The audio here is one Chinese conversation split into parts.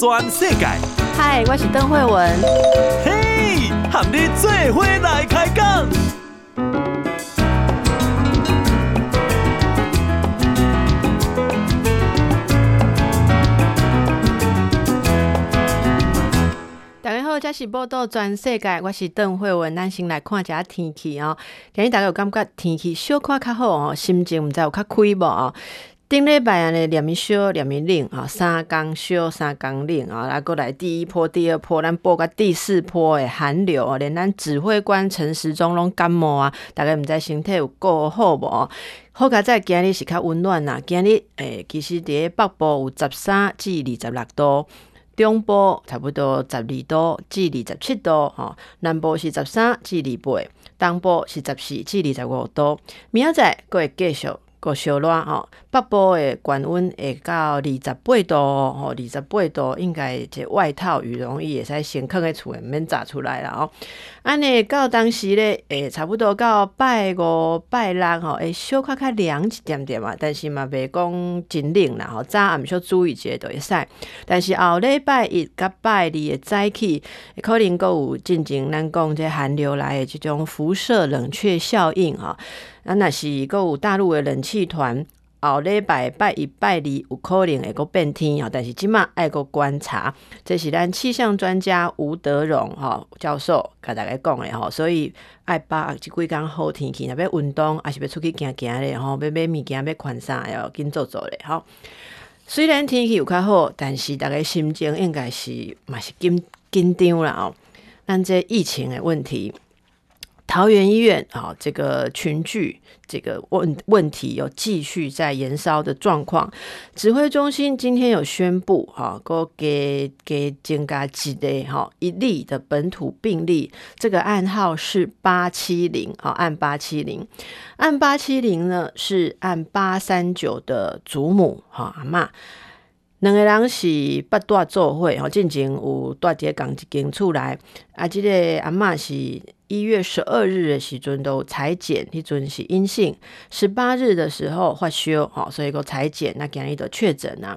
全世界。嗨，我是邓惠文。嘿，和你做伙来开讲。大家好，这是报道全世界，我是邓惠文。咱先来看一下天气哦。今日大家有感觉天气小可较好哦，心情唔知有较开无哦。顶礼拜安尼连咪烧连咪冷啊，三工烧三工冷啊，来过来第一波、第二波，咱报个第四波的寒流哦，连咱指挥官陈时中拢感冒啊，大家毋知身体有够好无？好佳在今日是较温暖呐，今日诶，其实伫北部有十三至二十六度，中部差不多十二度至二十七度，吼，南部是十三至二八，东部是十四至二十五度，明仔载会继续。个小热吼，北部的高温会到二十八度吼，二十八度应该即外套羽绒衣会使先放在厝内免炸出来了哦。安尼到当时咧，诶，差不多到拜五、拜六吼，诶，小可较凉一点点嘛，但是嘛袂讲真冷啦吼，早暗时注意一下就会使。但是后礼拜一甲拜二的早起，可能阁有进前咱讲这寒流来的这种辐射冷却效应哈。啊，若是阁有大陆的冷气团，后礼拜拜一拜二有可能会阁变天哦，但是即马爱阁观察，这是咱气象专家吴德荣哈教授甲大家讲的吼，所以爱把握即几工好天气，若要运动，还是要出去行行咧吼，要买物件要款啥，要紧做做咧吼。虽然天气有较好，但是大家心情应该是嘛是紧紧张啦哦。咱这疫情的问题。桃园医院啊，这个群聚这个问问题有继续在延烧的状况。指挥中心今天有宣布，哈，给给增加几例哈一例的本土病例，这个案号是八七零，好，案八七零，案八七零呢是按八三九的祖母，哈阿嬷，两个人是八大做会，吼，进前有大姐讲一间厝来，啊，这个阿嬷是。一月十二日的时阵都采检，迄阵是阴性。十八日的时候发烧，吼，所以个采检，那今日就确诊啊。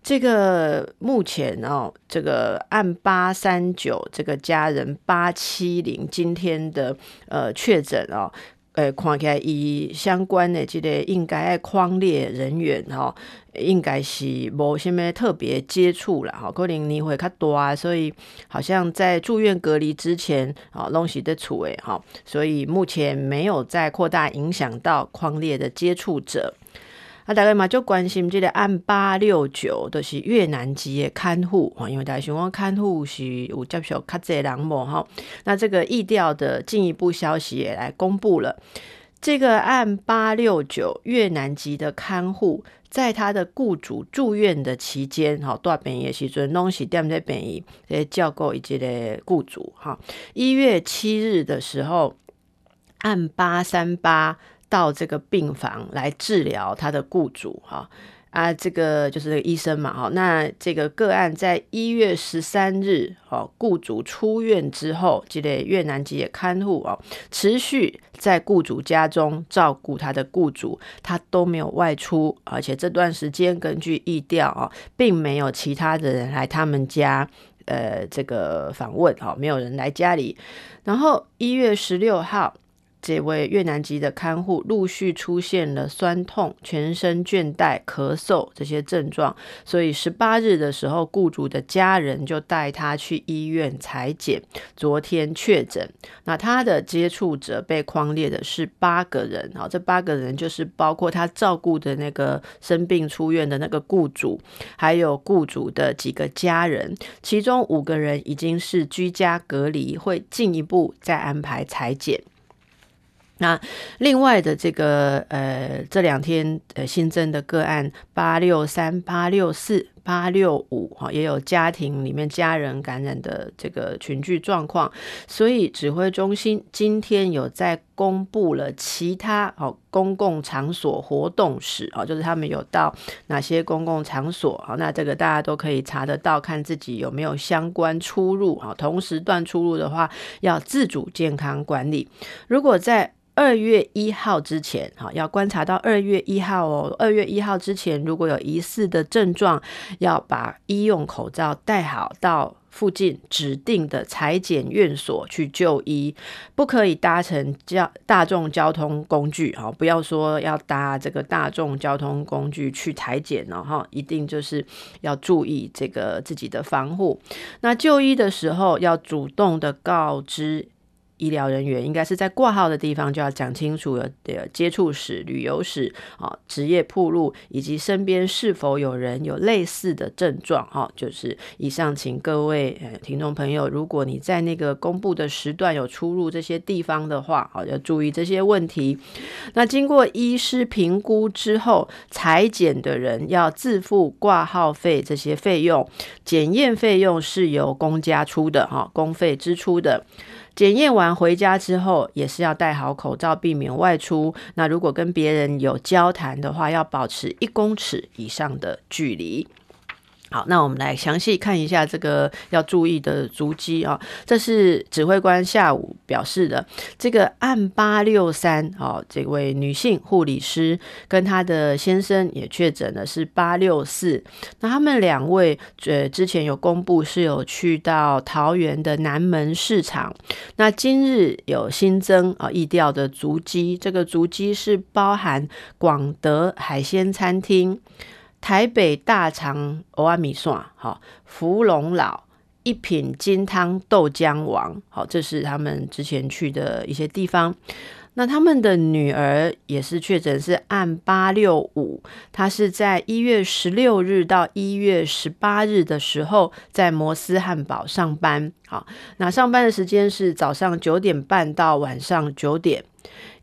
这个目前哦，这个案八三九，这个家人八七零，今天的呃确诊哦。诶，看起来伊相关的这个应该爱框列人员吼，应该是无什么特别接触了吼，可能年会较大，所以好像在住院隔离之前啊，拢是在厝诶哈，所以目前没有再扩大影响到框列的接触者。啊，大家嘛就关心这个案八六九，都是越南籍的看护，因为大家想讲看护是有接受较济人无哈。那这个意调的进一步消息也来公布了，这个案八六九越南籍的看护，在他的雇主住院的期间，哈，大病的时阵拢是踮在病院来照顾伊这个雇主哈。一月七日的时候，案八三八。到这个病房来治疗他的雇主哈啊，这个就是那个医生嘛哈。那这个个案在一月十三日哦，雇主出院之后，这个越南籍的看护哦，持续在雇主家中照顾他的雇主，他都没有外出，而且这段时间根据疫调啊，并没有其他的人来他们家呃这个访问哈，没有人来家里。然后一月十六号。这位越南籍的看护陆续出现了酸痛、全身倦怠、咳嗽这些症状，所以十八日的时候，雇主的家人就带他去医院裁检，昨天确诊。那他的接触者被框列的是八个人，好，这八个人就是包括他照顾的那个生病出院的那个雇主，还有雇主的几个家人，其中五个人已经是居家隔离，会进一步再安排裁检。那另外的这个呃，这两天呃新增的个案八六三、八六四、八六五哈，也有家庭里面家人感染的这个群聚状况，所以指挥中心今天有在公布了其他哦公共场所活动史啊，就是他们有到哪些公共场所啊，那这个大家都可以查得到，看自己有没有相关出入啊，同时段出入的话要自主健康管理，如果在二月一号之前，哈，要观察到二月一号哦。二月一号之前，如果有疑似的症状，要把医用口罩戴好，到附近指定的裁剪院所去就医，不可以搭乘交大众交通工具，哈，不要说要搭这个大众交通工具去裁剪了，哈，一定就是要注意这个自己的防护。那就医的时候，要主动的告知。医疗人员应该是在挂号的地方就要讲清楚的接触史、旅游史啊、职业暴露，以及身边是否有人有类似的症状哈。就是以上，请各位呃听众朋友，如果你在那个公布的时段有出入这些地方的话，好，要注意这些问题。那经过医师评估之后，采检的人要自付挂号费这些费用，检验费用是由公家出的哈，公费支出的。检验完回家之后，也是要戴好口罩，避免外出。那如果跟别人有交谈的话，要保持一公尺以上的距离。好，那我们来详细看一下这个要注意的足迹啊。这是指挥官下午表示的。这个案八六三啊，这位女性护理师跟她的先生也确诊了是八六四。那他们两位呃之前有公布是有去到桃园的南门市场。那今日有新增啊疫调的足迹，这个足迹是包含广德海鲜餐厅。台北大肠蚵仔面线，好，福隆老一品金汤豆浆王，好，这是他们之前去的一些地方。那他们的女儿也是确诊是案八六五，她是在一月十六日到一月十八日的时候在摩斯汉堡上班，好，那上班的时间是早上九点半到晚上九点。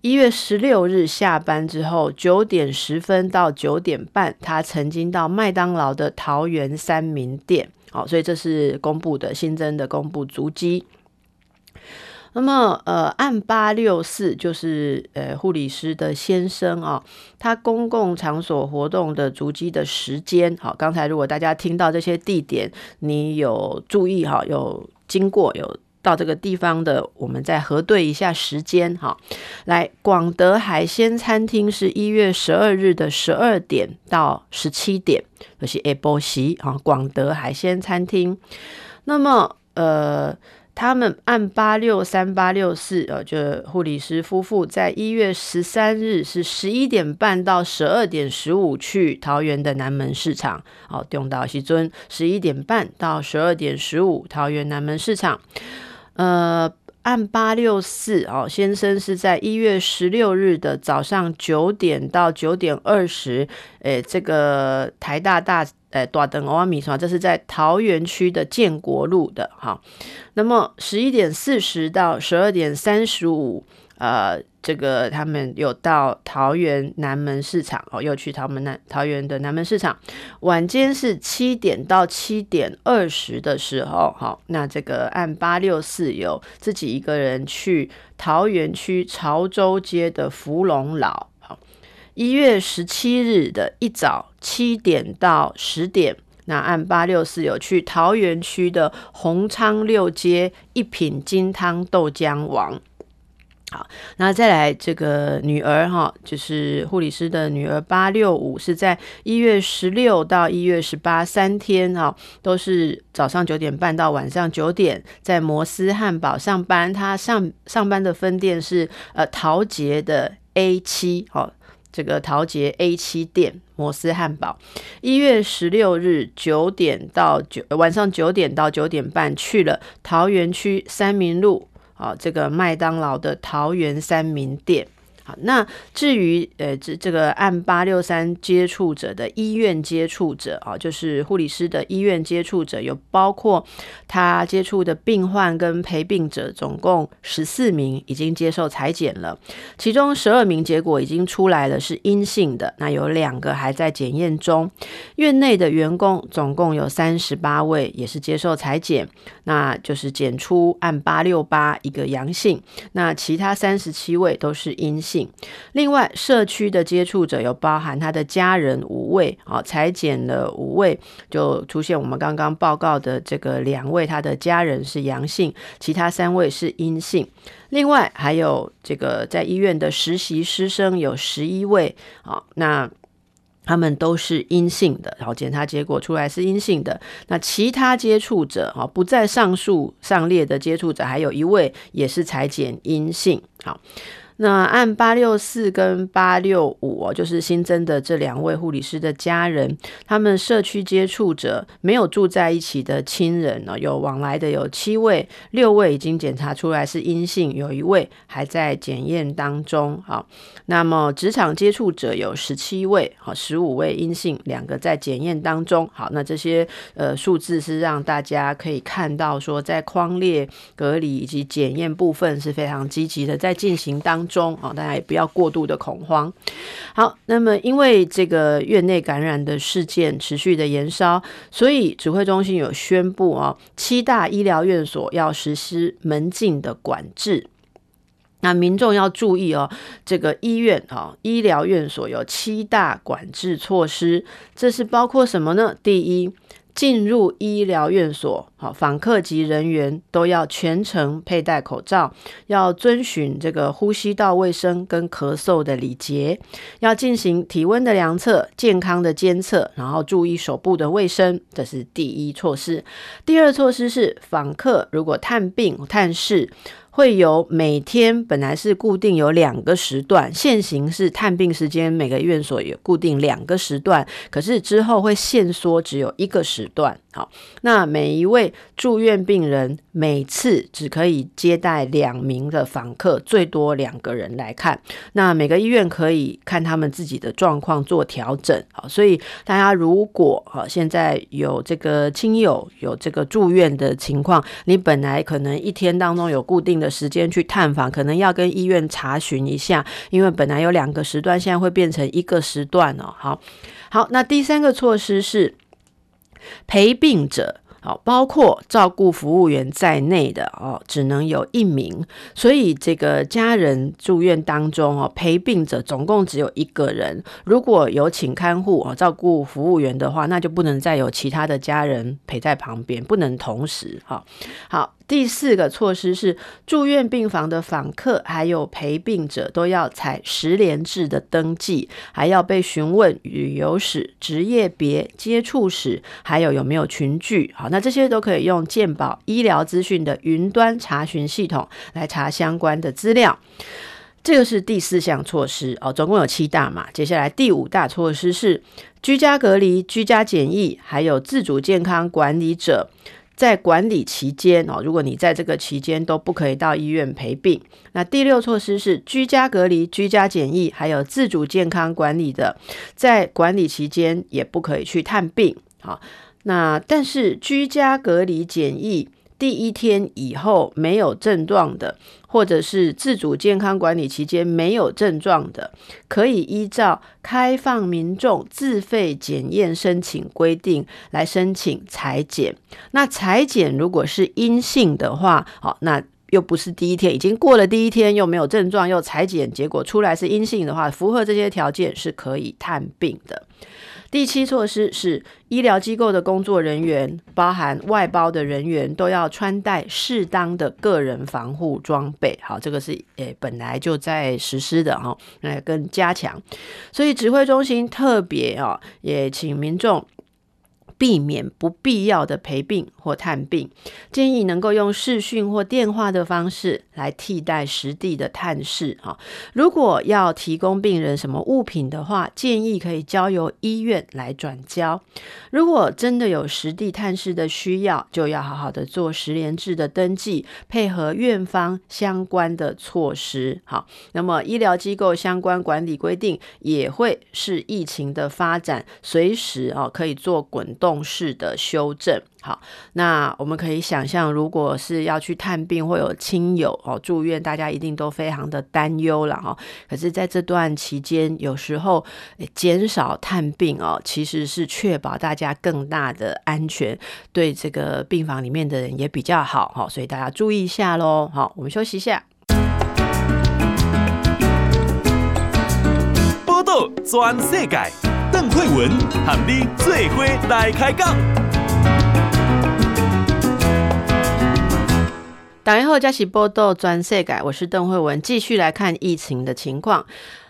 一月十六日下班之后，九点十分到九点半，他曾经到麦当劳的桃园三民店。好，所以这是公布的新增的公布足迹。那么，呃，案八六四就是呃护理师的先生啊，他公共场所活动的足迹的时间。好，刚才如果大家听到这些地点，你有注意哈，有经过有。到这个地方的，我们再核对一下时间哈。来，广德海鲜餐厅是一月十二日的十二点到十七点，就是 A 波西啊。广德海鲜餐厅，那么呃，他们按八六三八六四，呃，就护理师夫妇在一月十三日是十一点半到十二点十五去桃园的南门市场，好，中岛西尊十一点半到十二点十五桃园南门市场。呃，按八六四哦，先生是在一月十六日的早上九点到九点二十，诶，这个台大大诶大灯欧阿米说，这是在桃园区的建国路的哈。那么十一点四十到十二点三十五。呃，这个他们有到桃园南门市场哦，又去桃门南桃园的南门市场。晚间是七点到七点二十的时候，好，那这个按八六四有自己一个人去桃园区潮州街的福隆老。好，一月十七日的一早七点到十点，那按八六四有去桃园区的红昌六街一品金汤豆浆王。好，那再来这个女儿哈，就是护理师的女儿八六五，是在一月十六到一月十八三天哈，都是早上九点半到晚上九点，在摩斯汉堡上班。她上上班的分店是呃桃捷的 A 七，好，这个桃捷 A 七店摩斯汉堡。一月十六日九点到九晚上九点到九点半去了桃园区三民路。好，这个麦当劳的桃园三明店。好，那至于呃，这这个案八六三接触者的医院接触者啊，就是护理师的医院接触者，有包括他接触的病患跟陪病者，总共十四名已经接受裁剪了，其中十二名结果已经出来了，是阴性的。那有两个还在检验中。院内的员工总共有三十八位，也是接受裁剪，那就是检出案八六八一个阳性，那其他三十七位都是阴性。另外，社区的接触者有包含他的家人五位，啊，采检了五位，就出现我们刚刚报告的这个两位，他的家人是阳性，其他三位是阴性。另外还有这个在医院的实习师生有十一位，啊，那。他们都是阴性的，然后检查结果出来是阴性的。那其他接触者啊，不在上述上列的接触者，还有一位也是采检阴性。好。那按八六四跟八六五哦，就是新增的这两位护理师的家人，他们社区接触者没有住在一起的亲人呢，有往来的有七位，六位已经检查出来是阴性，有一位还在检验当中。好，那么职场接触者有十七位，好，十五位阴性，两个在检验当中。好，那这些呃数字是让大家可以看到说，在框列隔离以及检验部分是非常积极的在进行当中。啊，大家也不要过度的恐慌。好，那么因为这个院内感染的事件持续的延烧，所以指挥中心有宣布啊，七大医疗院所要实施门禁的管制。那民众要注意哦，这个医院啊，医疗院所有七大管制措施，这是包括什么呢？第一。进入医疗院所，好，访客及人员都要全程佩戴口罩，要遵循这个呼吸道卫生跟咳嗽的礼节，要进行体温的量测、健康的监测，然后注意手部的卫生，这是第一措施。第二措施是，访客如果探病探视。会有每天本来是固定有两个时段，现行是探病时间，每个院所有固定两个时段，可是之后会限缩只有一个时段。好，那每一位住院病人每次只可以接待两名的访客，最多两个人来看。那每个医院可以看他们自己的状况做调整。好，所以大家如果啊现在有这个亲友有这个住院的情况，你本来可能一天当中有固定的的时间去探访，可能要跟医院查询一下，因为本来有两个时段，现在会变成一个时段哦。好，好，那第三个措施是。陪病者，好，包括照顾服务员在内的哦，只能有一名。所以这个家人住院当中哦，陪病者总共只有一个人。如果有请看护哦，照顾服务员的话，那就不能再有其他的家人陪在旁边，不能同时。好，好。第四个措施是，住院病房的访客还有陪病者都要采十连制的登记，还要被询问旅游史、职业别、接触史，还有有没有群聚。好，那这些都可以用健保医疗资讯的云端查询系统来查相关的资料。这个是第四项措施哦，总共有七大嘛。接下来第五大措施是居家隔离、居家检疫，还有自主健康管理者。在管理期间哦，如果你在这个期间都不可以到医院陪病。那第六措施是居家隔离、居家检疫，还有自主健康管理的，在管理期间也不可以去探病。好，那但是居家隔离检疫。第一天以后没有症状的，或者是自主健康管理期间没有症状的，可以依照开放民众自费检验申请规定来申请采检。那采检如果是阴性的话，好，那又不是第一天，已经过了第一天，又没有症状，又采检结果出来是阴性的话，符合这些条件是可以探病的。第七措施是，医疗机构的工作人员，包含外包的人员，都要穿戴适当的个人防护装备。好，这个是诶本来就在实施的哈，来更加强。所以指挥中心特别哦，也请民众。避免不必要的陪病或探病，建议能够用视讯或电话的方式来替代实地的探视。哈，如果要提供病人什么物品的话，建议可以交由医院来转交。如果真的有实地探视的需要，就要好好的做实联制的登记，配合院方相关的措施。好，那么医疗机构相关管理规定也会是疫情的发展，随时啊可以做滚动。动式的修正，好，那我们可以想象，如果是要去探病或有亲友哦住院，大家一定都非常的担忧了哈。可是，在这段期间，有时候减少探病哦，其实是确保大家更大的安全，对这个病房里面的人也比较好哈。所以大家注意一下喽。好，我们休息一下。报道全世界。邓慧文，和你做伙来开讲。大家好，这是报道全世界，我是邓慧文，继续来看疫情的情况。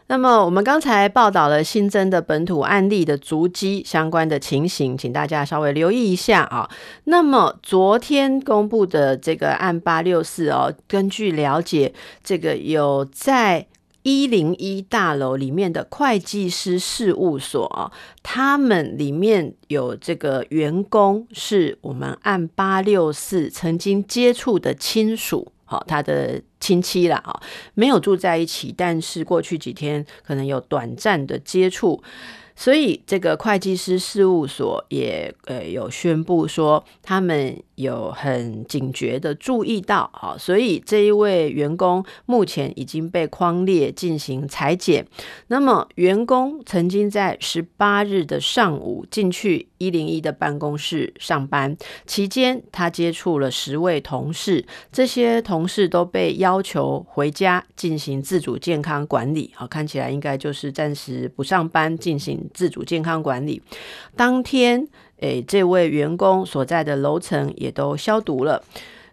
那么我们刚才报道了新增的本土案例的足迹相关的情形，请大家稍微留意一下啊。那么昨天公布的这个案八六四哦，根据了解，这个有在一零一大楼里面的会计师事务所，他们里面有这个员工是我们案八六四曾经接触的亲属。好，他的亲戚啦，啊，没有住在一起，但是过去几天可能有短暂的接触。所以，这个会计师事务所也呃有宣布说，他们有很警觉的注意到，好，所以这一位员工目前已经被框列进行裁剪。那么，员工曾经在十八日的上午进去一零一的办公室上班，期间他接触了十位同事，这些同事都被要求回家进行自主健康管理。好，看起来应该就是暂时不上班进行。自主健康管理，当天，诶，这位员工所在的楼层也都消毒了。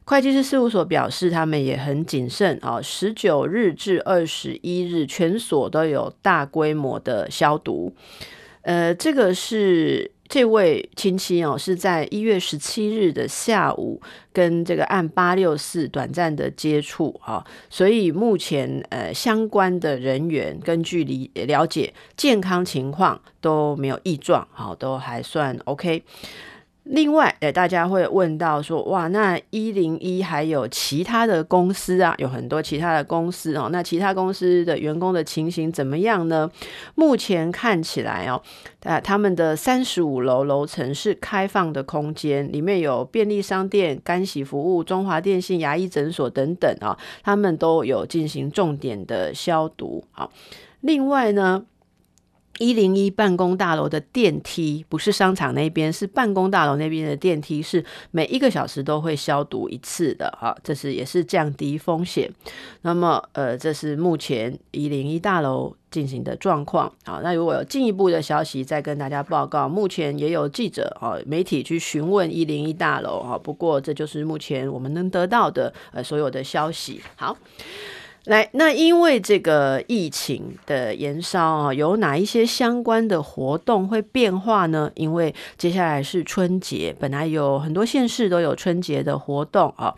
会计师事务所表示，他们也很谨慎啊，十九日至二十一日，全所都有大规模的消毒。呃，这个是。这位亲戚哦，是在一月十七日的下午跟这个案八六四短暂的接触啊，所以目前呃相关的人员根据理了解健康情况都没有异状，好，都还算 OK。另外，诶，大家会问到说，哇，那一零一还有其他的公司啊，有很多其他的公司哦，那其他公司的员工的情形怎么样呢？目前看起来哦，啊，他们的三十五楼楼层是开放的空间，里面有便利商店、干洗服务、中华电信、牙医诊所等等啊，他们都有进行重点的消毒。好，另外呢。一零一办公大楼的电梯不是商场那边，是办公大楼那边的电梯，是每一个小时都会消毒一次的哈，这是也是降低风险。那么呃，这是目前一零一大楼进行的状况。好，那如果有进一步的消息，再跟大家报告。目前也有记者啊、媒体去询问一零一大楼啊，不过这就是目前我们能得到的呃所有的消息。好。来，那因为这个疫情的延烧啊，有哪一些相关的活动会变化呢？因为接下来是春节，本来有很多县市都有春节的活动啊。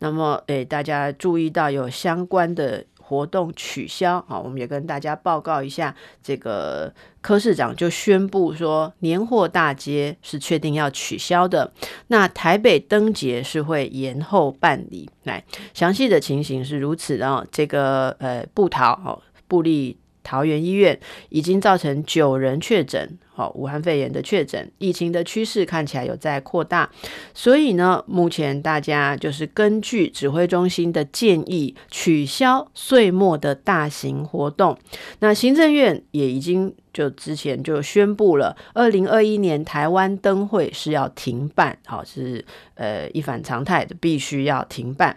那么，诶，大家注意到有相关的。活动取消啊，我们也跟大家报告一下，这个柯市长就宣布说，年货大街是确定要取消的。那台北灯节是会延后办理。来，详细的情形是如此的，这个呃，布桃哦，部立桃园医院已经造成九人确诊。好，武汉肺炎的确诊，疫情的趋势看起来有在扩大，所以呢，目前大家就是根据指挥中心的建议，取消岁末的大型活动。那行政院也已经就之前就宣布了，二零二一年台湾灯会是要停办，好，是呃一反常态的，必须要停办。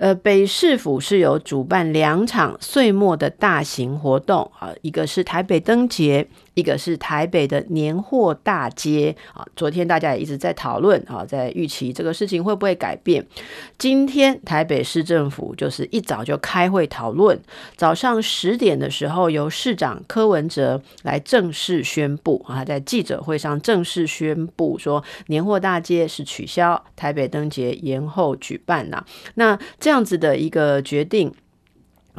呃，北市府是有主办两场岁末的大型活动啊，一个是台北灯节，一个是台北的年货大街啊。昨天大家也一直在讨论啊，在预期这个事情会不会改变。今天台北市政府就是一早就开会讨论，早上十点的时候由市长柯文哲来正式宣布啊，在记者会上正式宣布说年货大街是取消，台北灯节延后举办呐。那。这样子的一个决定，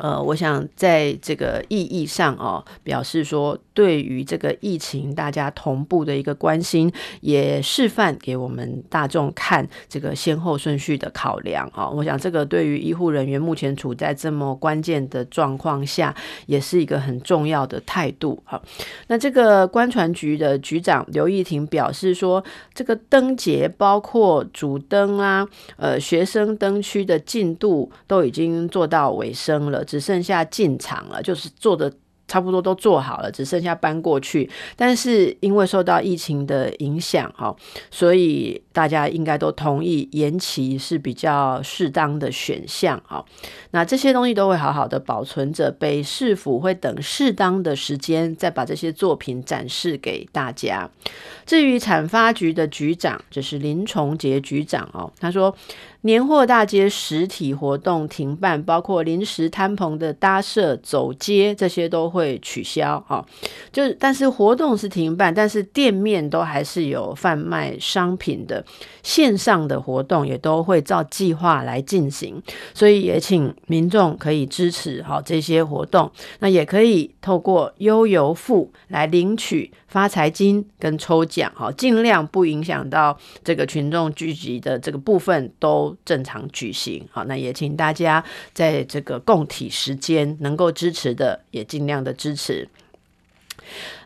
呃，我想在这个意义上哦，表示说。对于这个疫情，大家同步的一个关心，也示范给我们大众看这个先后顺序的考量啊。我想这个对于医护人员目前处在这么关键的状况下，也是一个很重要的态度啊。那这个观船局的局长刘义婷表示说，这个灯节包括主灯啊，呃，学生灯区的进度都已经做到尾声了，只剩下进场了，就是做的。差不多都做好了，只剩下搬过去。但是因为受到疫情的影响，哈，所以大家应该都同意延期是比较适当的选项哈。那这些东西都会好好的保存着，北市府会等适当的时间再把这些作品展示给大家。至于产发局的局长，就是林崇杰局长哦，他说。年货大街实体活动停办，包括临时摊棚的搭设、走街，这些都会取消。哈，就但是活动是停办，但是店面都还是有贩卖商品的，线上的活动也都会照计划来进行。所以也请民众可以支持哈这些活动，那也可以透过悠游付来领取发财金跟抽奖，哈，尽量不影响到这个群众聚集的这个部分都。正常举行，好，那也请大家在这个共体时间，能够支持的也尽量的支持。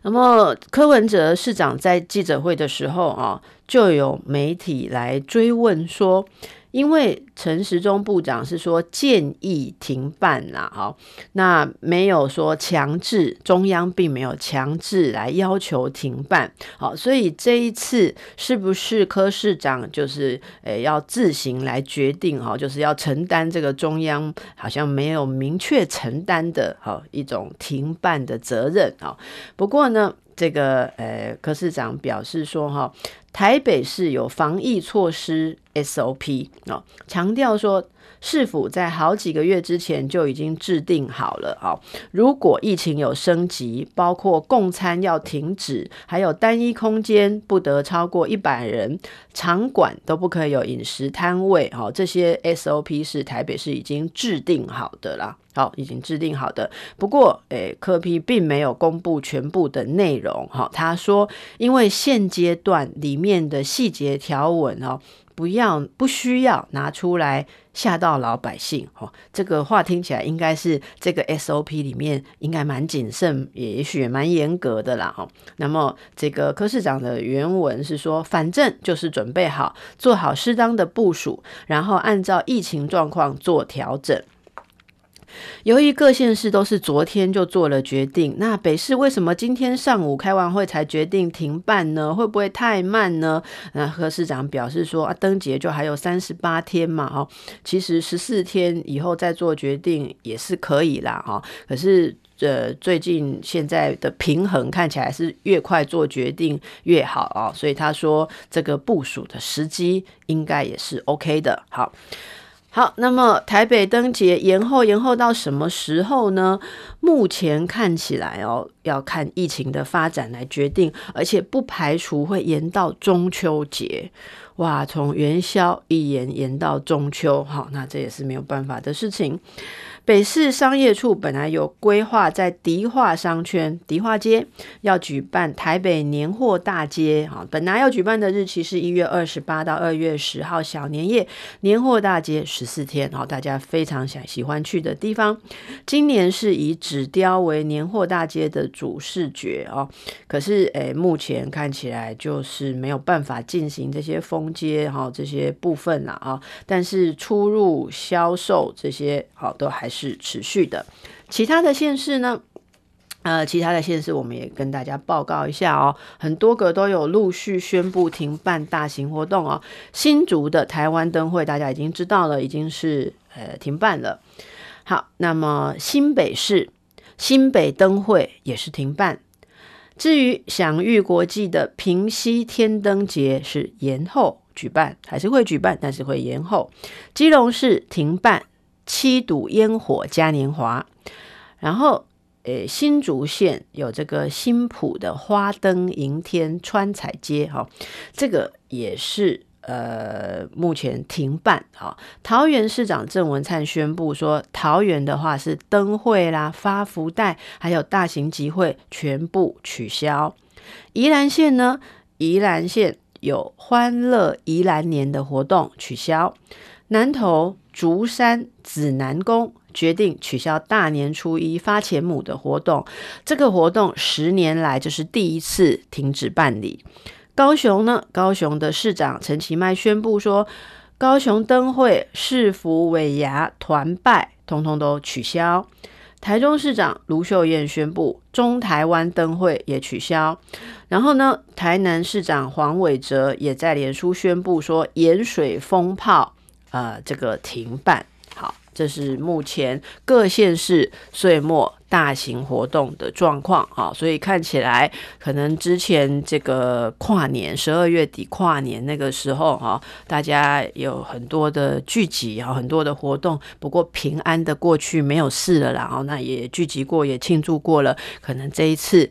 那么柯文哲市长在记者会的时候啊，就有媒体来追问说。因为陈时中部长是说建议停办啦，哈，那没有说强制，中央并没有强制来要求停办，好，所以这一次是不是柯市长就是诶要自行来决定哈，就是要承担这个中央好像没有明确承担的哈一种停办的责任啊？不过呢。这个呃，柯市长表示说，哈，台北市有防疫措施 SOP 哦，强调说。市府在好几个月之前就已经制定好了啊，如果疫情有升级，包括共餐要停止，还有单一空间不得超过一百人，场馆都不可以有饮食摊位，哈，这些 SOP 是台北市已经制定好的啦，好，已经制定好的。不过，诶，柯 P 并没有公布全部的内容，哈，他说，因为现阶段里面的细节条文，哦。不要，不需要拿出来吓到老百姓哦。这个话听起来应该是这个 SOP 里面应该蛮谨慎，也许也蛮严格的啦哦。那么这个柯市长的原文是说，反正就是准备好，做好适当的部署，然后按照疫情状况做调整。由于各县市都是昨天就做了决定，那北市为什么今天上午开完会才决定停办呢？会不会太慢呢？那柯市长表示说啊，灯节就还有三十八天嘛，哈，其实十四天以后再做决定也是可以啦，哈。可是呃，最近现在的平衡看起来是越快做决定越好啊，所以他说这个部署的时机应该也是 OK 的，好。好，那么台北灯节延后，延后到什么时候呢？目前看起来哦，要看疫情的发展来决定，而且不排除会延到中秋节。哇，从元宵一延延到中秋，好，那这也是没有办法的事情。北市商业处本来有规划在迪化商圈、迪化街要举办台北年货大街，哈，本来要举办的日期是一月二十八到二月十号小年夜，年货大街十四天，好，大家非常想喜欢去的地方。今年是以纸雕为年货大街的主视觉哦，可是诶，目前看起来就是没有办法进行这些封街哈这些部分了啊，但是出入销售这些好都还。是持续的，其他的县市呢？呃，其他的县市我们也跟大家报告一下哦，很多个都有陆续宣布停办大型活动哦。新竹的台湾灯会大家已经知道了，已经是呃停办了。好，那么新北市新北灯会也是停办。至于享誉国际的平西天灯节是延后举办，还是会举办，但是会延后。基隆市停办。七堵烟火嘉年华，然后，诶，新竹县有这个新埔的花灯迎天川彩街，哈，这个也是呃目前停办。哈，桃园市长郑文灿宣布说，桃园的话是灯会啦、发福袋，还有大型集会全部取消。宜兰县呢，宜兰县有欢乐宜兰年的活动取消。南投竹山紫南宫决定取消大年初一发钱母的活动，这个活动十年来就是第一次停止办理。高雄呢，高雄的市长陈其迈宣布说，高雄灯会、市府尾牙团拜通通都取消。台中市长卢秀燕宣布中台湾灯会也取消，然后呢，台南市长黄伟哲也在脸书宣布说盐水风炮呃这个停办。好这是目前各县市岁末大型活动的状况啊，所以看起来可能之前这个跨年十二月底跨年那个时候哈，大家有很多的聚集啊，很多的活动，不过平安的过去没有事了，然后那也聚集过，也庆祝过了，可能这一次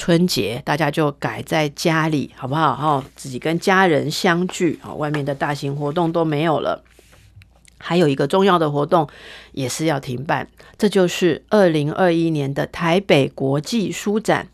春节大家就改在家里好不好？哈，自己跟家人相聚啊，外面的大型活动都没有了。还有一个重要的活动也是要停办，这就是二零二一年的台北国际书展。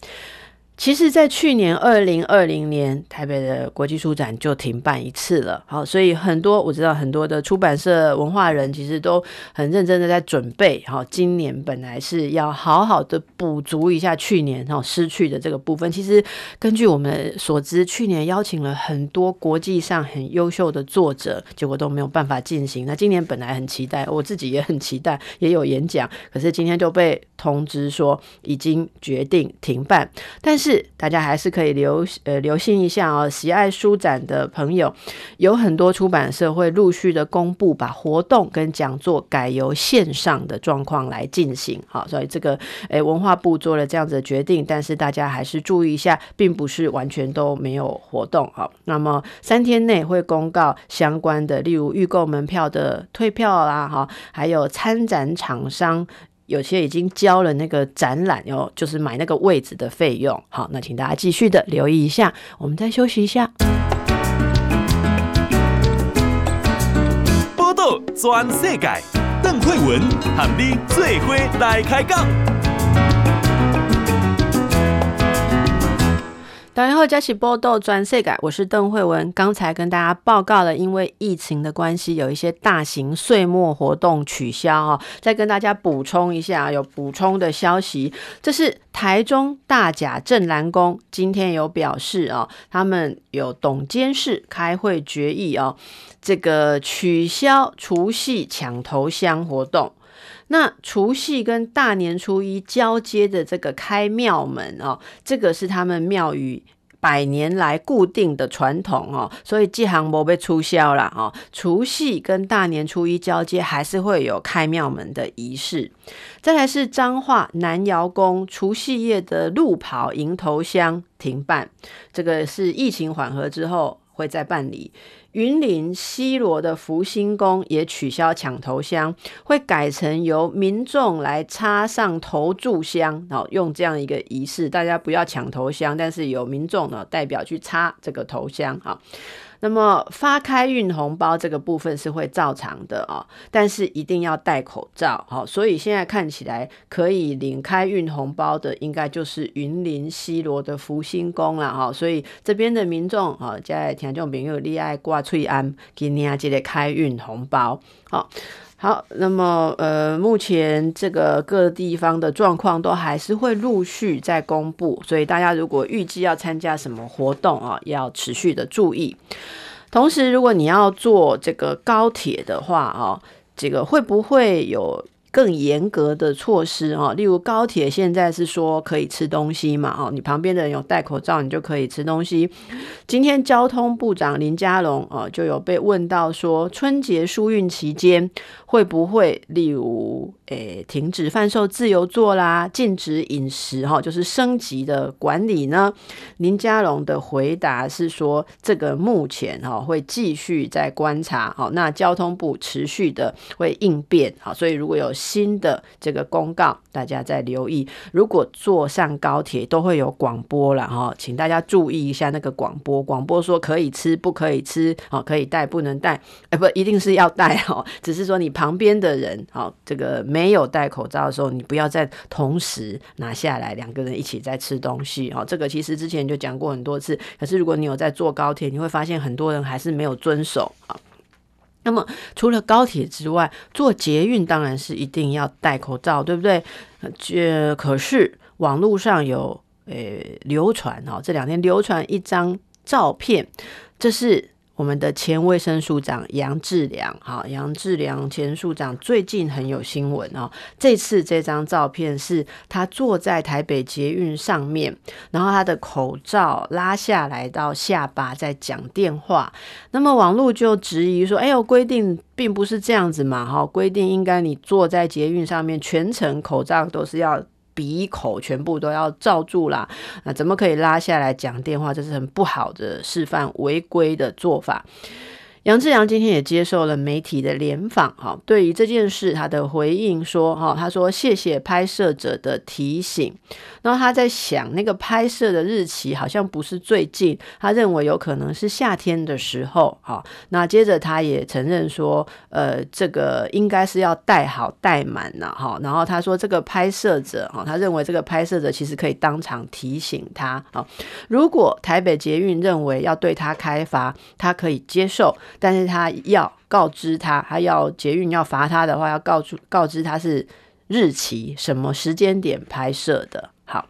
其实，在去年二零二零年，台北的国际书展就停办一次了。好，所以很多我知道很多的出版社文化人其实都很认真的在准备。好，今年本来是要好好的补足一下去年哈失去的这个部分。其实根据我们所知，去年邀请了很多国际上很优秀的作者，结果都没有办法进行。那今年本来很期待，我自己也很期待，也有演讲，可是今天就被通知说已经决定停办。但是是，大家还是可以留呃留心一下哦。喜爱书展的朋友，有很多出版社会陆续的公布，把活动跟讲座改由线上的状况来进行。好，所以这个诶文化部做了这样子的决定，但是大家还是注意一下，并不是完全都没有活动。好，那么三天内会公告相关的，例如预购门票的退票啦，哈，还有参展厂商。有些已经交了那个展览哟，就是买那个位置的费用。好，那请大家继续的留意一下。我们再休息一下。报道全世界，邓惠文和你最伙来开讲。大家好，这是报道全世改，我是邓惠文。刚才跟大家报告了，因为疫情的关系，有一些大型岁末活动取消哦。再跟大家补充一下，有补充的消息，这是台中大甲镇澜宫今天有表示哦，他们有董监事开会决议哦，这个取消除夕抢头香活动。那除夕跟大年初一交接的这个开庙门哦，这个是他们庙宇百年来固定的传统哦，所以这项没被促销了哦。除夕跟大年初一交接还是会有开庙门的仪式。再来是彰化南瑶宫除夕夜的路跑迎头香停办，这个是疫情缓和之后会再办理。云林西螺的福星宫也取消抢头香，会改成由民众来插上头炷香，然后用这样一个仪式，大家不要抢头香，但是有民众呢代表去插这个头香，好。那么发开运红包这个部分是会照常的啊，但是一定要戴口罩，好，所以现在看起来可以领开运红包的，应该就是云林西螺的福星宫了哈，所以这边的民众啊，在听众朋友你爱挂翠安，今年记得开运红包，好。好，那么呃，目前这个各地方的状况都还是会陆续在公布，所以大家如果预计要参加什么活动啊，要持续的注意。同时，如果你要坐这个高铁的话啊，这个会不会有更严格的措施啊？例如高铁现在是说可以吃东西嘛？哦，你旁边的人有戴口罩，你就可以吃东西。今天交通部长林佳龙哦，就有被问到说，春节疏运期间。会不会例如诶停止贩售自由座啦，禁止饮食哈，就是升级的管理呢？林佳龙的回答是说，这个目前哈会继续在观察，好，那交通部持续的会应变，好，所以如果有新的这个公告，大家再留意。如果坐上高铁都会有广播了哈，请大家注意一下那个广播，广播说可以吃不可以吃，好，可以带不能带，哎不一定是要带哈，只是说你。旁边的人，好，这个没有戴口罩的时候，你不要再同时拿下来，两个人一起在吃东西，哦，这个其实之前就讲过很多次。可是如果你有在坐高铁，你会发现很多人还是没有遵守啊。那么除了高铁之外，坐捷运当然是一定要戴口罩，对不对？这可是网络上有诶流传哈，这两天流传一张照片，这是。我们的前卫生署长杨志良，哈，杨志良前署长最近很有新闻哦。这次这张照片是他坐在台北捷运上面，然后他的口罩拉下来到下巴，在讲电话。那么网络就质疑说：“哎呦，规定并不是这样子嘛，哈，规定应该你坐在捷运上面，全程口罩都是要。”鼻口全部都要罩住啦，那怎么可以拉下来讲电话？这是很不好的示范，违规的做法。杨志良今天也接受了媒体的联访，哈，对于这件事，他的回应说，哈，他说谢谢拍摄者的提醒。然后他在想，那个拍摄的日期好像不是最近，他认为有可能是夏天的时候，哈。那接着他也承认说，呃，这个应该是要带好带满了，哈。然后他说，这个拍摄者，哈，他认为这个拍摄者其实可以当场提醒他，啊，如果台北捷运认为要对他开罚，他可以接受。但是他要告知他，他要捷运要罚他的话，要告诉告知他是日期什么时间点拍摄的。好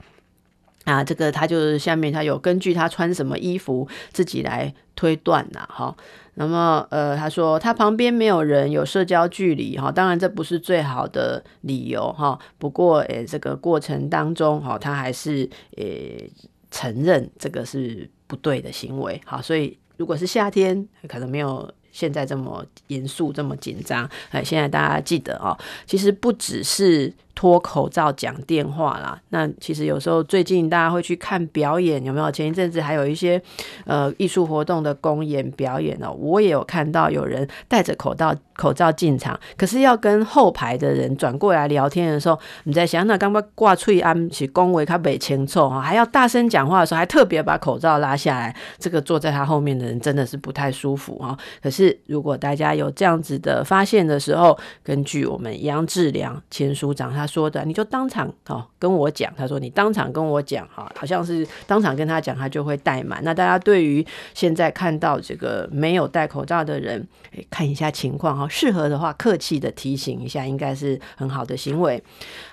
啊，这个他就是下面他有根据他穿什么衣服自己来推断呐。哈，那么呃，他说他旁边没有人，有社交距离哈。当然这不是最好的理由哈。不过诶，这个过程当中哈，他还是诶承认这个是不对的行为。好，所以。如果是夏天，可能没有现在这么严肃、这么紧张。哎，现在大家记得哦，其实不只是。脱口罩讲电话啦，那其实有时候最近大家会去看表演，有没有？前一阵子还有一些呃艺术活动的公演表演哦，我也有看到有人戴着口罩口罩进场，可是要跟后排的人转过来聊天的时候，你在想那刚刚挂翠安起恭维他北清臭哈，还要大声讲话的时候，还特别把口罩拉下来，这个坐在他后面的人真的是不太舒服哈。可是如果大家有这样子的发现的时候，根据我们杨志良前署长他。说的，你就当场哦跟我讲。他说你当场跟我讲哈，好像是当场跟他讲，他就会怠慢。那大家对于现在看到这个没有戴口罩的人，看一下情况哈，适合的话客气的提醒一下，应该是很好的行为。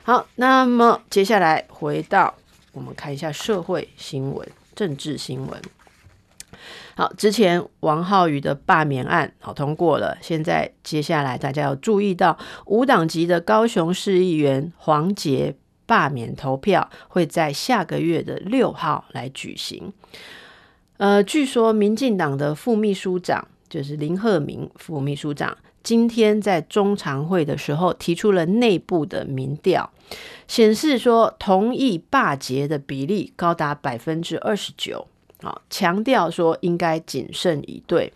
好，那么接下来回到我们看一下社会新闻、政治新闻。好，之前王浩宇的罢免案好通过了，现在接下来大家要注意到无党籍的高雄市议员黄杰罢免投票会在下个月的六号来举行。呃，据说民进党的副秘书长就是林鹤明副秘书长，今天在中常会的时候提出了内部的民调，显示说同意罢捷的比例高达百分之二十九。好，强调说应该谨慎以对。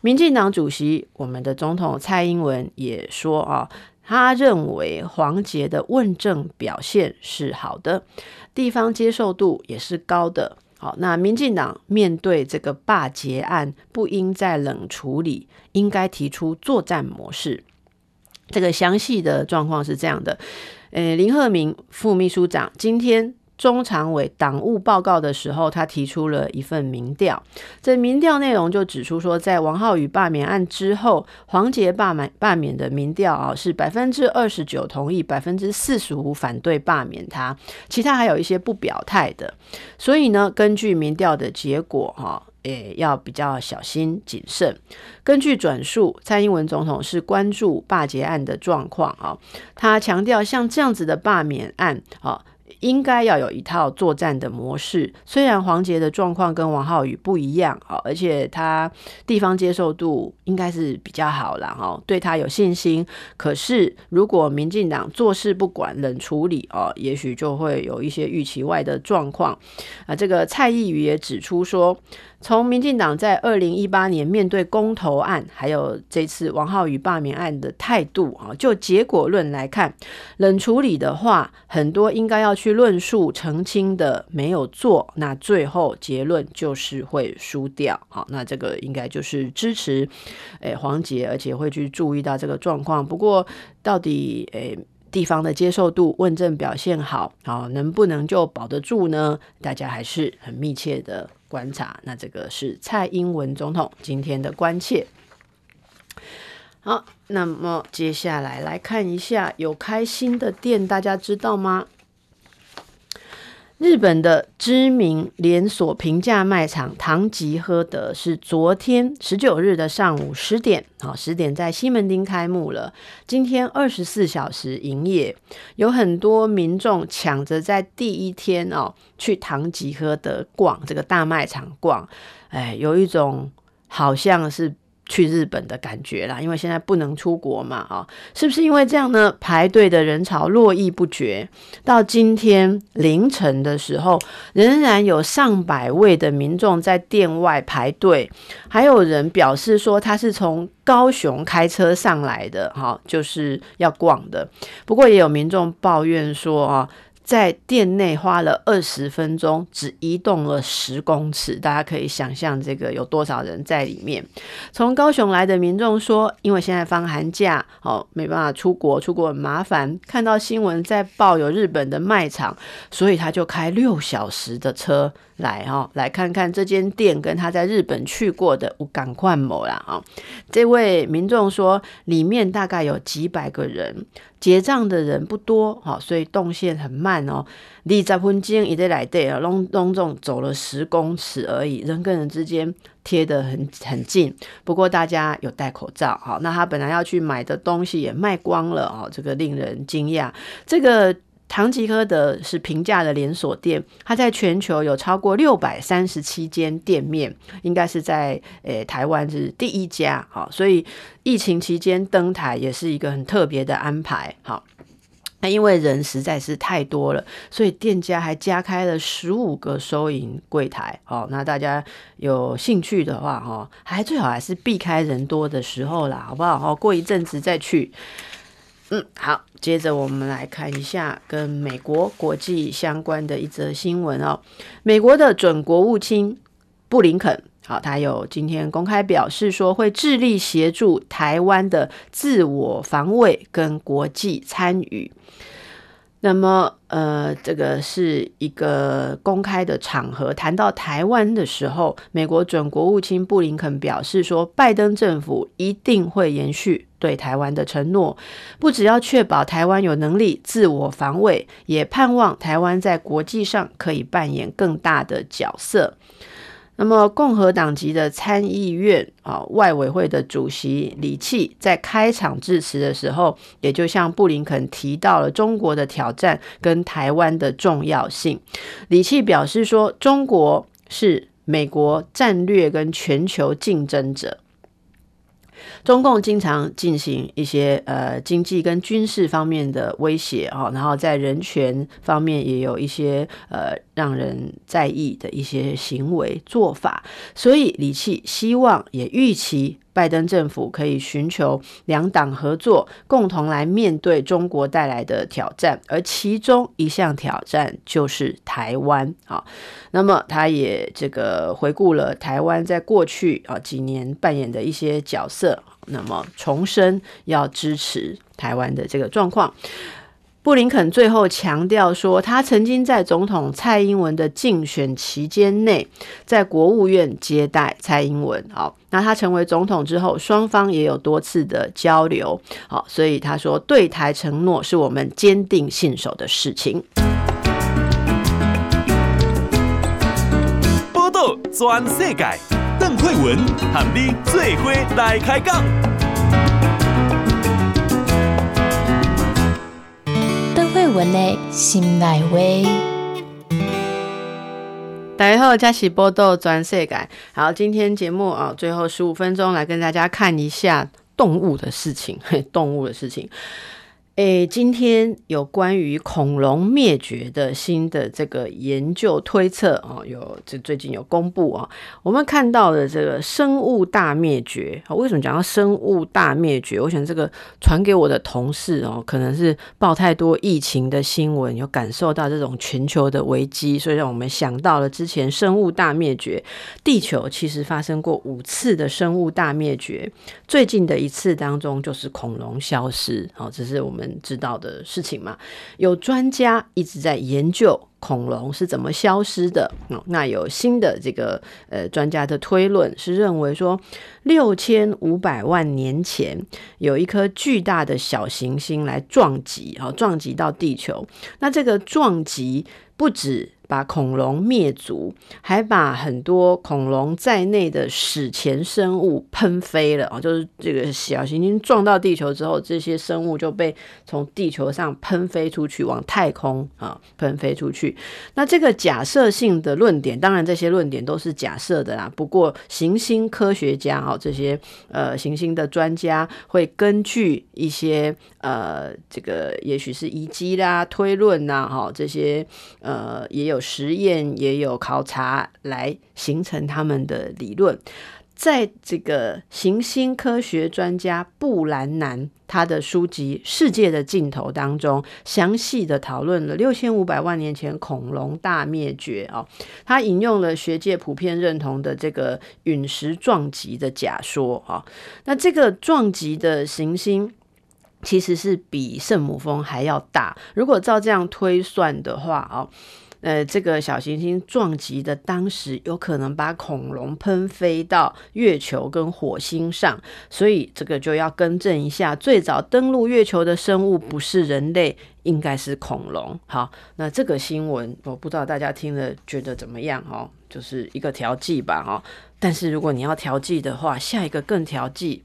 民进党主席，我们的总统蔡英文也说啊，他认为黄杰的问政表现是好的，地方接受度也是高的。好，那民进党面对这个罢捷案，不应再冷处理，应该提出作战模式。这个详细的状况是这样的，呃，林鹤明副秘书长今天。中常委党务报告的时候，他提出了一份民调。这民调内容就指出说，在王浩宇罢免案之后，黄杰罢免罢免的民调啊是百分之二十九同意，百分之四十五反对罢免他，其他还有一些不表态的。所以呢，根据民调的结果哈，也要比较小心谨慎。根据转述，蔡英文总统是关注罢捷案的状况啊，他强调像这样子的罢免案啊。应该要有一套作战的模式。虽然黄杰的状况跟王浩宇不一样啊，而且他地方接受度应该是比较好了哈，对他有信心。可是如果民进党坐视不管、冷处理哦，也许就会有一些预期外的状况啊。这个蔡意宇也指出说。从民进党在二零一八年面对公投案，还有这次王浩宇罢免案的态度啊，就结果论来看，冷处理的话，很多应该要去论述澄清的没有做，那最后结论就是会输掉。好，那这个应该就是支持诶黄杰，而且会去注意到这个状况。不过到底诶地方的接受度、问政表现好，好能不能就保得住呢？大家还是很密切的。观察，那这个是蔡英文总统今天的关切。好，那么接下来来看一下有开新的店，大家知道吗？日本的知名连锁平价卖场唐吉诃德是昨天十九日的上午十点，好，十点在西门町开幕了。今天二十四小时营业，有很多民众抢着在第一天哦去唐吉诃德逛这个大卖场逛，哎，有一种好像是。去日本的感觉啦，因为现在不能出国嘛，啊，是不是因为这样呢？排队的人潮络绎不绝，到今天凌晨的时候，仍然有上百位的民众在店外排队，还有人表示说他是从高雄开车上来的，哈，就是要逛的。不过也有民众抱怨说啊。在店内花了二十分钟，只移动了十公尺，大家可以想象这个有多少人在里面。从高雄来的民众说，因为现在放寒假，哦，没办法出国，出国很麻烦。看到新闻在报有日本的卖场，所以他就开六小时的车。来哈、哦，来看看这间店跟他在日本去过的有同款无啦哈。这位民众说，里面大概有几百个人，结账的人不多哈，所以动线很慢哦。二十分钟一直来对啊，隆隆重走了十公尺而已，人跟人之间贴得很很近。不过大家有戴口罩哈，那他本来要去买的东西也卖光了哦，这个令人惊讶。这个。唐吉诃德是平价的连锁店，它在全球有超过六百三十七间店面，应该是在诶、台湾是第一家，好，所以疫情期间登台也是一个很特别的安排，好，那因为人实在是太多了，所以店家还加开了十五个收银柜台，好，那大家有兴趣的话，哈，还最好还是避开人多的时候啦，好不好？哦，过一阵子再去。嗯，好，接着我们来看一下跟美国国际相关的一则新闻哦。美国的准国务卿布林肯，好，他有今天公开表示说，会致力协助台湾的自我防卫跟国际参与。那么，呃，这个是一个公开的场合，谈到台湾的时候，美国准国务卿布林肯表示说，拜登政府一定会延续对台湾的承诺，不只要确保台湾有能力自我防卫，也盼望台湾在国际上可以扮演更大的角色。那么，共和党籍的参议院啊外委会的主席李契在开场致辞的时候，也就向布林肯提到了中国的挑战跟台湾的重要性。李契表示说，中国是美国战略跟全球竞争者。中共经常进行一些呃经济跟军事方面的威胁啊，然后在人权方面也有一些呃让人在意的一些行为做法，所以李契希望也预期拜登政府可以寻求两党合作，共同来面对中国带来的挑战，而其中一项挑战就是台湾啊。那么他也这个回顾了台湾在过去啊几年扮演的一些角色。那么重申要支持台湾的这个状况，布林肯最后强调说，他曾经在总统蔡英文的竞选期间内，在国务院接待蔡英文。好，那他成为总统之后，双方也有多次的交流。好，所以他说，对台承诺是我们坚定信守的事情。报道全世界。邓惠文喊你最伙来开讲。文的心内话。大家好，这是报道全世界。好，今天节目啊，最后十五分钟来跟大家看一下动物的事情，动物的事情。诶，今天有关于恐龙灭绝的新的这个研究推测哦，有这最近有公布啊。我们看到的这个生物大灭绝啊，为什么讲到生物大灭绝？我想这个传给我的同事哦，可能是报太多疫情的新闻，有感受到这种全球的危机，所以让我们想到了之前生物大灭绝。地球其实发生过五次的生物大灭绝，最近的一次当中就是恐龙消失哦，这是我们。知道的事情嘛，有专家一直在研究恐龙是怎么消失的。那有新的这个呃专家的推论是认为说，六千五百万年前有一颗巨大的小行星来撞击，啊，撞击到地球。那这个撞击不止把恐龙灭族，还把很多恐龙在内的史前生物喷飞了啊！就是这个小行星撞到地球之后，这些生物就被从地球上喷飞出去，往太空啊喷飞出去。那这个假设性的论点，当然这些论点都是假设的啦。不过行星科学家哦，这些呃行星的专家会根据一些呃这个也许是遗迹啦、推论呐，哈这些呃也有。有实验也有考察来形成他们的理论，在这个行星科学专家布兰南他的书籍《世界的尽头》当中，详细的讨论了六千五百万年前恐龙大灭绝哦，他引用了学界普遍认同的这个陨石撞击的假说啊，那这个撞击的行星其实是比圣母峰还要大，如果照这样推算的话哦。呃，这个小行星撞击的当时，有可能把恐龙喷飞到月球跟火星上，所以这个就要更正一下，最早登陆月球的生物不是人类，应该是恐龙。好，那这个新闻我不知道大家听了觉得怎么样？哦，就是一个调剂吧，哈。但是如果你要调剂的话，下一个更调剂，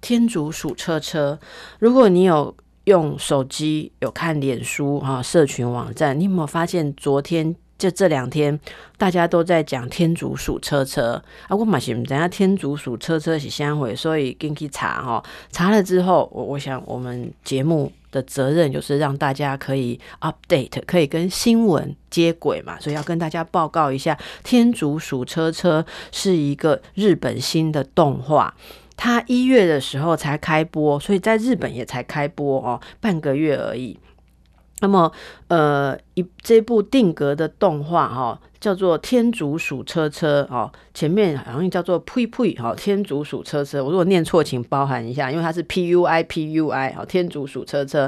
天竺鼠车车。如果你有。用手机有看脸书哈，社群网站，你有没有发现昨天就这两天大家都在讲天竺鼠车车啊？我嘛是不知道天竺鼠车车是啥回，所以进去查哈，查了之后，我我想我们节目的责任就是让大家可以 update，可以跟新闻接轨嘛，所以要跟大家报告一下，天竺鼠车车是一个日本新的动画。它一月的时候才开播，所以在日本也才开播哦，半个月而已。那么，呃，一这部定格的动画哈、哦，叫做《天竺鼠车车》哦，前面好像叫做“呸呸”哈，《天竺鼠车车》。我如果念错，请包含一下，因为它是 P U I P U I 哈，《天竺鼠车车》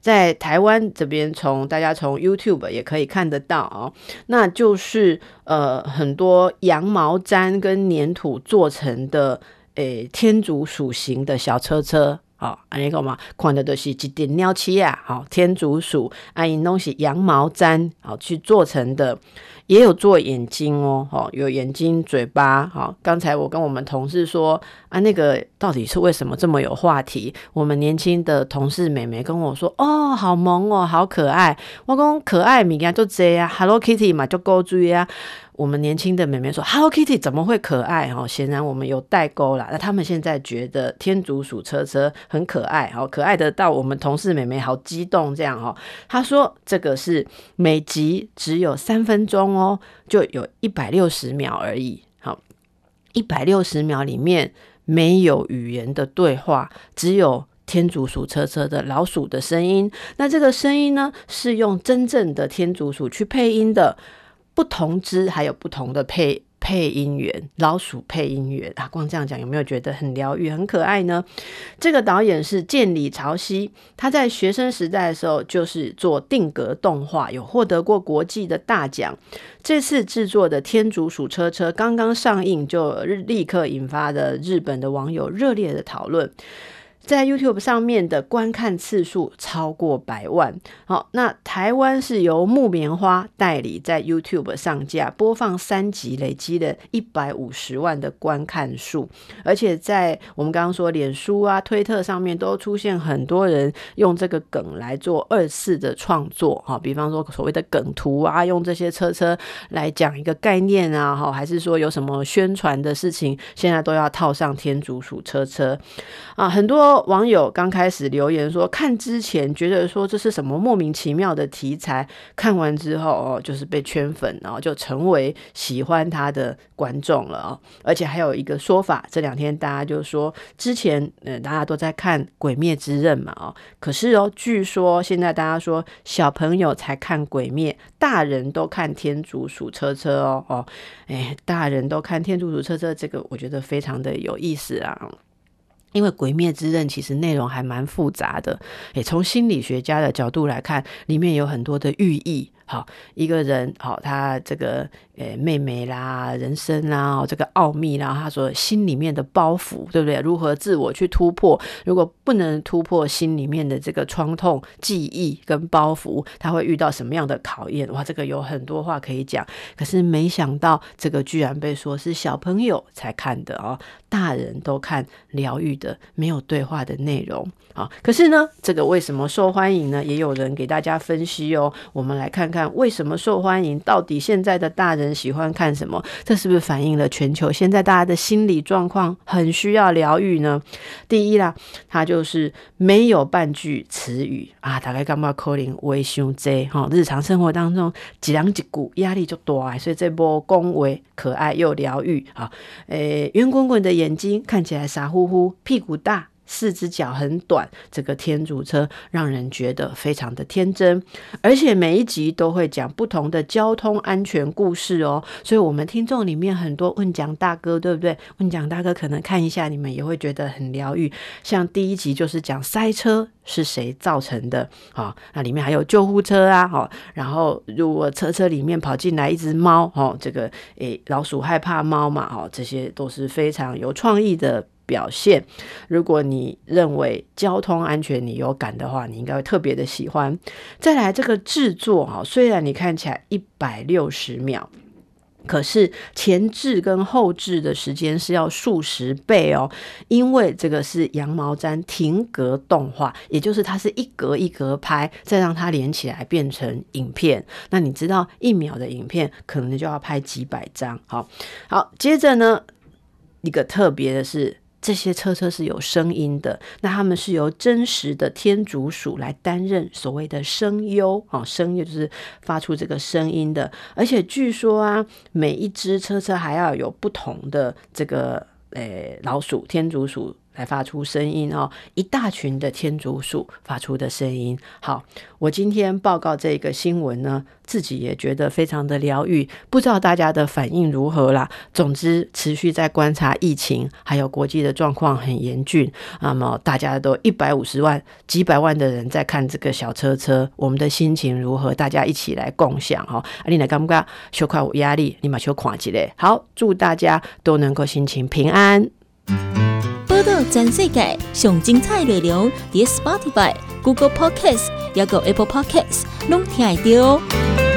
在台湾这边从大家从 YouTube 也可以看得到哦，那就是呃很多羊毛毡跟粘土做成的。诶，天竺鼠型的小车车，好、哦，安尼个嘛，看的都是一点鸟漆啊，好，天竺鼠，啊，因东西羊毛毡，好去做成的，也有做眼睛哦，好，有眼睛、嘴巴，好，刚才我跟我们同事说，啊，那个到底是为什么这么有话题？我们年轻的同事美眉跟我说，哦，好萌哦，好可爱，我讲可爱物件就这样，Hello Kitty 嘛就够注啊。我们年轻的妹妹说：“Hello Kitty 怎么会可爱？”哦，显然我们有代沟啦。那他们现在觉得天竺鼠车车很可爱，哦，可爱的到我们同事妹妹好激动这样哦。他说：“这个是每集只有三分钟哦，就有一百六十秒而已。好，一百六十秒里面没有语言的对话，只有天竺鼠车车的老鼠的声音。那这个声音呢，是用真正的天竺鼠去配音的。”不同只还有不同的配配音员，老鼠配音员啊，光这样讲有没有觉得很疗愈、很可爱呢？这个导演是建里朝希，他在学生时代的时候就是做定格动画，有获得过国际的大奖。这次制作的《天竺鼠车车》刚刚上映，就立刻引发了日本的网友热烈的讨论。在 YouTube 上面的观看次数超过百万。好，那台湾是由木棉花代理在 YouTube 上架播放三集，累积了一百五十万的观看数。而且在我们刚刚说脸书啊、推特上面都出现很多人用这个梗来做二次的创作。哈，比方说所谓的梗图啊，用这些车车来讲一个概念啊，哈，还是说有什么宣传的事情，现在都要套上天竺鼠车车啊，很多。网友刚开始留言说，看之前觉得说这是什么莫名其妙的题材，看完之后哦，就是被圈粉，然后就成为喜欢他的观众了哦。而且还有一个说法，这两天大家就说，之前嗯大家都在看《鬼灭之刃》嘛哦，可是哦，据说现在大家说小朋友才看《鬼灭》，大人都看《天竺鼠车车》哦哦，哎，大人都看《天竺鼠车车》，这个我觉得非常的有意思啊。因为《鬼灭之刃》其实内容还蛮复杂的，也，从心理学家的角度来看，里面有很多的寓意。好，一个人好，他这个呃妹妹啦、人生啦、这个奥秘啦，他说心里面的包袱，对不对？如何自我去突破？如果不能突破心里面的这个创痛、记忆跟包袱，他会遇到什么样的考验？哇，这个有很多话可以讲。可是没想到，这个居然被说是小朋友才看的哦，大人都看疗愈的，没有对话的内容啊。可是呢，这个为什么受欢迎呢？也有人给大家分析哦。我们来看看。为什么受欢迎？到底现在的大人喜欢看什么？这是不是反映了全球现在大家的心理状况很需要疗愈呢？第一啦，它就是没有半句词语啊，大概干嘛可能会伤济哈。日常生活当中，几两几股压力就多啊，所以这波恭维可爱又疗愈啊。诶，圆滚滚的眼睛看起来傻乎乎，屁股大。四只脚很短，这个天竺车让人觉得非常的天真，而且每一集都会讲不同的交通安全故事哦。所以，我们听众里面很多问讲大哥，对不对？问讲大哥可能看一下，你们也会觉得很疗愈。像第一集就是讲塞车是谁造成的啊？那里面还有救护车啊，哦，然后如果车车里面跑进来一只猫，哦，这个诶老鼠害怕猫嘛，哦，这些都是非常有创意的。表现，如果你认为交通安全你有感的话，你应该会特别的喜欢。再来这个制作哈，虽然你看起来一百六十秒，可是前制跟后制的时间是要数十倍哦，因为这个是羊毛毡停格动画，也就是它是一格一格拍，再让它连起来变成影片。那你知道一秒的影片可能就要拍几百张。好，好，接着呢，一个特别的是。这些车车是有声音的，那他们是由真实的天竺鼠来担任所谓的声优啊，声优就是发出这个声音的，而且据说啊，每一只车车还要有不同的这个诶老鼠天竺鼠。来发出声音哦，一大群的天竺鼠发出的声音。好，我今天报告这个新闻呢，自己也觉得非常的疗愈，不知道大家的反应如何啦。总之，持续在观察疫情，还有国际的状况很严峻。那么，大家都一百五十万、几百万的人在看这个小车车，我们的心情如何？大家一起来共享哈。你来感觉小快有压力，你马上看起来。好，祝大家都能够心情平安。报道全世界上精彩内容，伫 Spotify、Google Podcasts，还有 Apple Podcasts，拢听得到。